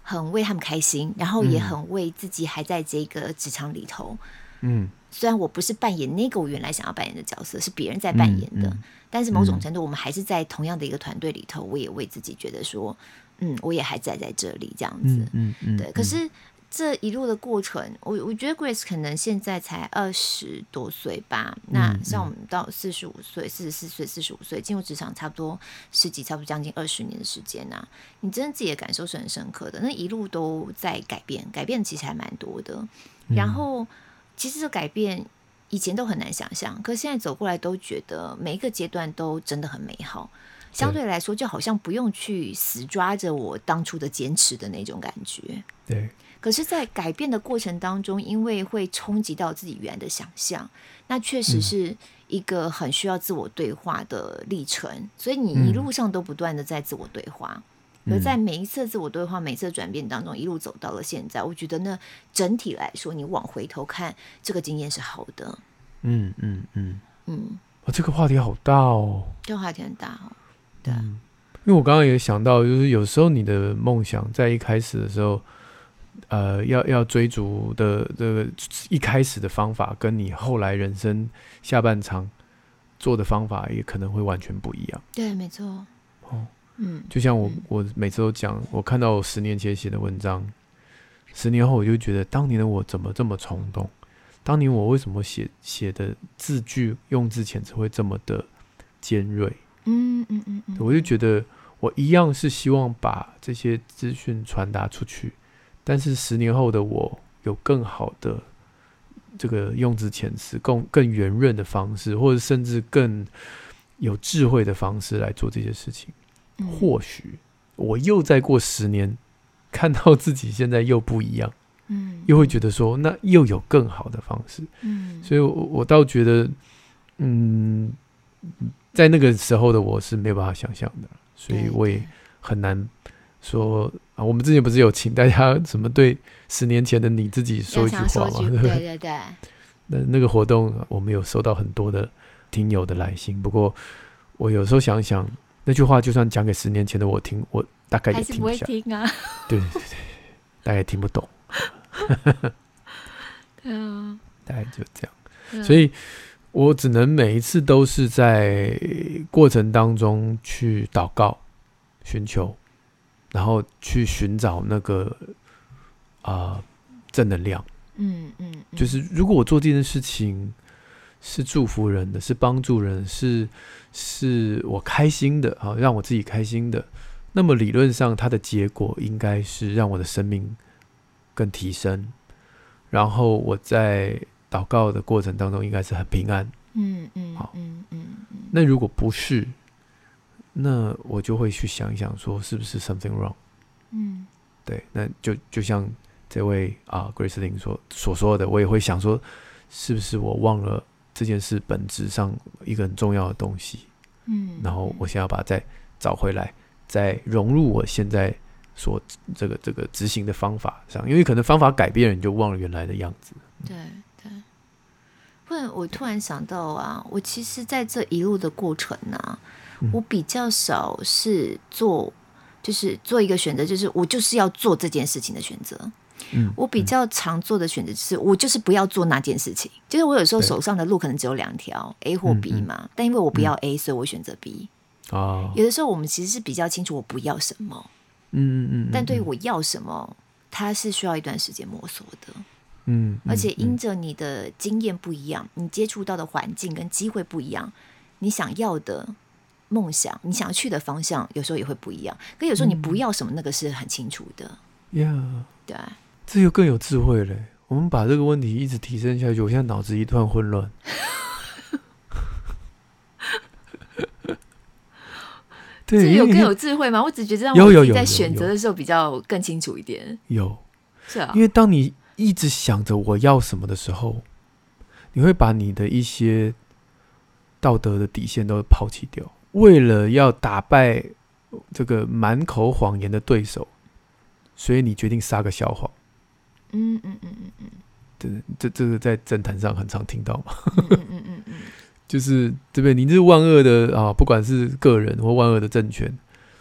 很为他们开心，然后也很为自己还在这个职场里头。嗯，虽然我不是扮演那个我原来想要扮演的角色，是别人在扮演的，嗯嗯、但是某种程度，我们还是在同样的一个团队里头。我也为自己觉得说，嗯，我也还在在这里这样子。嗯嗯，嗯对。可是。这一路的过程，我我觉得 Grace 可能现在才二十多岁吧。嗯、那像我们到四十五岁、四十四岁、四十五岁进入职场，差不多十几，差不多将近二十年的时间呐、啊。你真的自己的感受是很深刻的。那一路都在改变，改变其实还蛮多的。然后，其实这改变以前都很难想象，可是现在走过来都觉得每一个阶段都真的很美好。相对来说，就好像不用去死抓着我当初的坚持的那种感觉。对。可是，在改变的过程当中，因为会冲击到自己原来的想象，那确实是一个很需要自我对话的历程。嗯、所以你一路上都不断的在自我对话，嗯、而在每一次自我对话、每一次转变当中，一路走到了现在。我觉得呢，整体来说，你往回头看，这个经验是好的。嗯嗯嗯嗯，哦，这个话题好大哦，这个话题很大哦。对、嗯，因为我刚刚也想到，就是有时候你的梦想在一开始的时候。呃，要要追逐的这个一开始的方法，跟你后来人生下半场做的方法，也可能会完全不一样。对，没错。哦，嗯，就像我，我每次都讲，我看到我十年前写的文章，十年后我就觉得，当年的我怎么这么冲动？当年我为什么写写的字句用字遣词会这么的尖锐？嗯嗯嗯嗯，我就觉得我一样是希望把这些资讯传达出去。但是十年后的我有更好的这个用字遣词，更更圆润的方式，或者甚至更有智慧的方式来做这些事情。嗯、或许我又再过十年，看到自己现在又不一样，嗯，又会觉得说，那又有更好的方式，嗯，所以我，我我倒觉得，嗯，在那个时候的我是没有办法想象的，所以我也很难。说啊，我们之前不是有请大家什么对十年前的你自己说一句话吗？对对对。那那个活动，我们有收到很多的听友的来信。不过我有时候想想，那句话就算讲给十年前的我听，我大概也听不下。听啊。对对对，大概听不懂。对 啊。大概就这样。所以我只能每一次都是在过程当中去祷告、寻求。然后去寻找那个啊、呃、正能量，嗯嗯，嗯。就是如果我做这件事情是祝福人的，是帮助人，是是我开心的啊，让我自己开心的，那么理论上它的结果应该是让我的生命更提升，然后我在祷告的过程当中应该是很平安，嗯嗯，好，嗯嗯嗯，那如果不是？那我就会去想一想，说是不是 something wrong？嗯，对，那就就像这位啊，Grace Lin 所所说的，我也会想说，是不是我忘了这件事本质上一个很重要的东西？嗯，然后我想要把它再找回来，再融入我现在所这个这个执行的方法上，因为可能方法改变了，你就忘了原来的样子。对对，不然我突然想到啊，我其实在这一路的过程呢、啊。我比较少是做，就是做一个选择，就是我就是要做这件事情的选择。嗯，我比较常做的选择就是我就是不要做那件事情。就是我有时候手上的路可能只有两条，A 或 B 嘛，嗯嗯、但因为我不要 A，所以我选择 B。哦，有的时候我们其实是比较清楚我不要什么。嗯嗯嗯。但对于我要什么，它是需要一段时间摸索的。嗯，而且因着你的经验不一样，你接触到的环境跟机会不一样，你想要的。梦想，你想要去的方向，有时候也会不一样。可有时候你不要什么，那个是很清楚的。呀、嗯，对，这就更有智慧嘞。我们把这个问题一直提升下去，我现在脑子一团混乱。对，有更有智慧吗？我只觉得让我自己在选择的时候比较更清楚一点。有，是啊，因为当你一直想着我要什么的时候，你会把你的一些。道德的底线都抛弃掉，为了要打败这个满口谎言的对手，所以你决定撒个小谎。嗯嗯嗯嗯嗯，这这这个在政坛上很常听到嘛。嗯嗯嗯嗯，嗯就是对不对？你是万恶的啊，不管是个人或万恶的政权，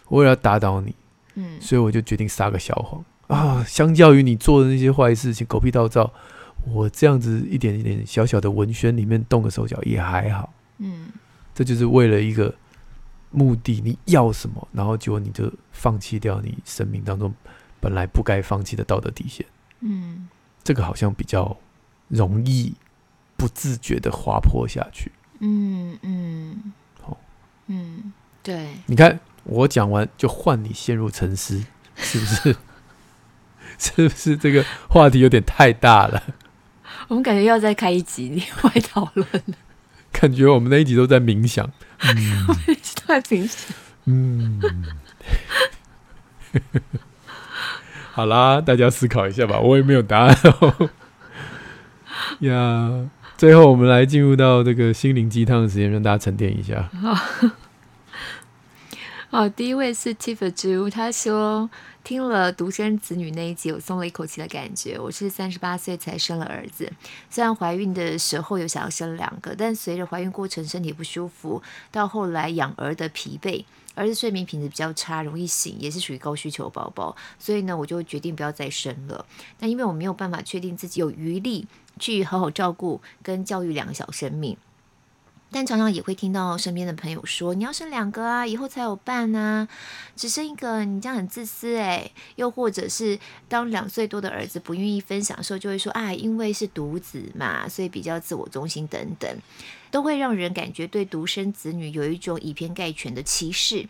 我为了要打倒你，嗯，所以我就决定撒个小谎啊。相较于你做的那些坏事情，狗屁倒灶，我这样子一点一点小小的文宣里面动个手脚也还好。嗯，这就是为了一个目的，你要什么，然后结果你就放弃掉你生命当中本来不该放弃的道德底线。嗯，这个好像比较容易不自觉的滑坡下去。嗯嗯，好、哦，嗯，对，你看我讲完就换你陷入沉思，是不是？是不是这个话题有点太大了？我们感觉要再开一集另外讨论。感觉我们那一集都在冥想，嗯，都在冥想，嗯。好啦，大家思考一下吧，我也没有答案哦。呀，最后我们来进入到这个心灵鸡汤的时间，让大家沉淀一下。好，哦，第一位是 Tiff 之屋，他说。听了独生子女那一集，我松了一口气的感觉。我是三十八岁才生了儿子，虽然怀孕的时候有想要生两个，但随着怀孕过程身体不舒服，到后来养儿的疲惫，儿子睡眠品质比较差，容易醒，也是属于高需求宝宝，所以呢，我就决定不要再生了。但因为我没有办法确定自己有余力去好好照顾跟教育两个小生命。但常常也会听到身边的朋友说：“你要生两个啊，以后才有伴啊，只生一个你这样很自私诶。”又或者是当两岁多的儿子不愿意分享的时候，就会说：“啊，因为是独子嘛，所以比较自我中心等等，都会让人感觉对独生子女有一种以偏概全的歧视。”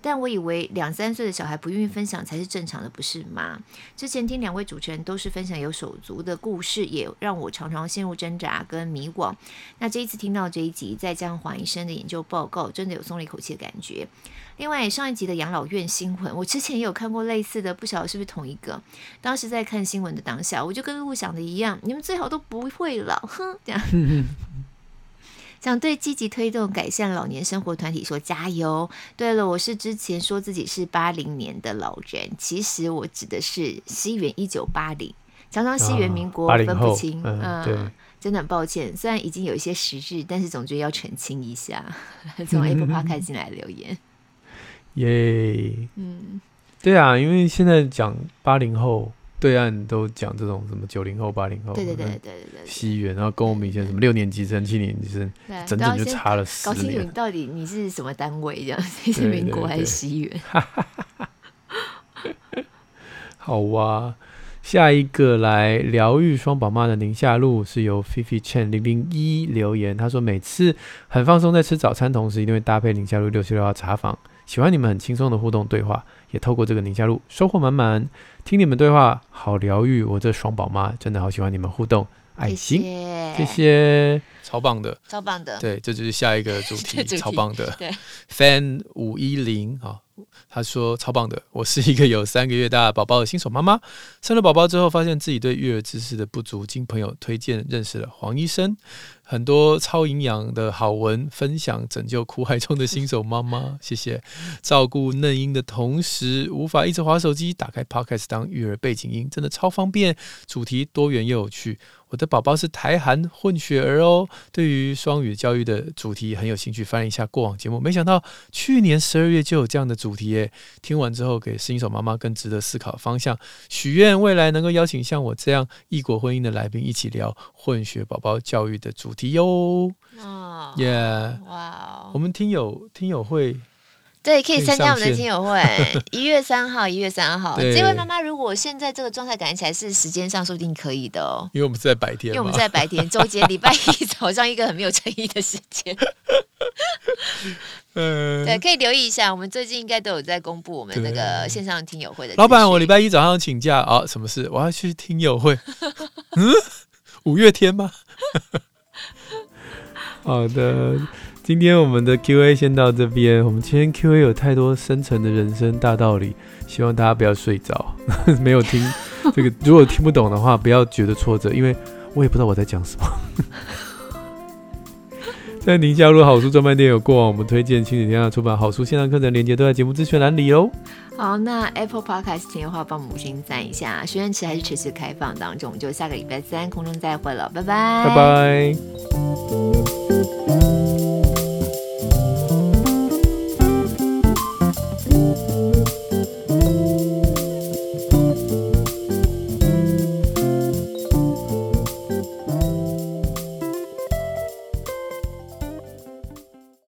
但我以为两三岁的小孩不愿意分享才是正常的，不是吗？之前听两位主持人都是分享有手足的故事，也让我常常陷入挣扎跟迷惘。那这一次听到这一集，再加上黄医生的研究报告，真的有松了一口气的感觉。另外，上一集的养老院新闻，我之前也有看过类似的，不晓得是不是同一个。当时在看新闻的当下，我就跟陆想的一样，你们最好都不会老，哼，这样。想对积极推动改善老年生活团体说加油。对了，我是之前说自己是八零年的老人，其实我指的是西元一九八零，常常西元民国分不清。哦、嗯，对，真的很抱歉，虽然已经有一些时日，但是总觉得要澄清一下。从 Apple Podcast 进来留言，耶，嗯，对啊，因为现在讲八零后。对岸都讲这种什么九零后、八零后，对对对对对对，西元，然后跟我们以前什么六年级生、七年级生，整整就差了十年。搞清楚你到底你是什么单位，这样是民国还是西元？好哇，下一个来疗愈双宝妈的宁夏路是由 Fifi Chen 零零一留言，他说每次很放松在吃早餐同时，一定会搭配宁夏路六七六号茶坊，喜欢你们很轻松的互动对话。也透过这个宁夏路收获满满，听你们对话好疗愈。我这双宝妈真的好喜欢你们互动，爱心，谢谢，超棒的，超棒的，对，这就是下一个 主题，主题超棒的，对，Fan 五一零啊，他说超棒的，我是一个有三个月大宝宝的新手妈妈，生了宝宝之后，发现自己对育儿知识的不足，经朋友推荐认识了黄医生。很多超营养的好文分享，拯救苦海中的新手妈妈。谢谢。照顾嫩婴的同时，无法一直滑手机，打开 Podcast 当育儿背景音，真的超方便。主题多元又有趣。我的宝宝是台韩混血儿哦，对于双语教育的主题很有兴趣，翻了一下过往节目，没想到去年十二月就有这样的主题耶。听完之后，给新手妈妈更值得思考的方向。许愿未来能够邀请像我这样异国婚姻的来宾一起聊混血宝宝教育的主题哟。哦，耶，哇，我们听友听友会。对，可以参加我们的听友会，一月三号，一月三号。这位妈妈，如果现在这个状态感觉起来是时间上，说不定可以的哦。因为我们是在白天，因为我们是在白天，周杰礼拜一早上一个很没有诚意的时间。嗯，对，可以留意一下，我们最近应该都有在公布我们那个线上听友会的。老板，我礼拜一早上请假啊，什么事？我要去听友会。嗯，五月天吗？好的。今天我们的 Q&A 先到这边。我们今天 Q&A 有太多深层的人生大道理，希望大家不要睡着。没有听这个，如果听不懂的话，不要觉得挫折，因为我也不知道我在讲什么。在宁夏路好书专卖店有过往我们推荐亲子天下出版好书线上课程链接都在节目资讯栏里哦。好，那 Apple Podcast 听的话，帮我们五星赞一下。许愿池还是持续开放当中，就下个礼拜三空中再会了，拜拜，拜拜。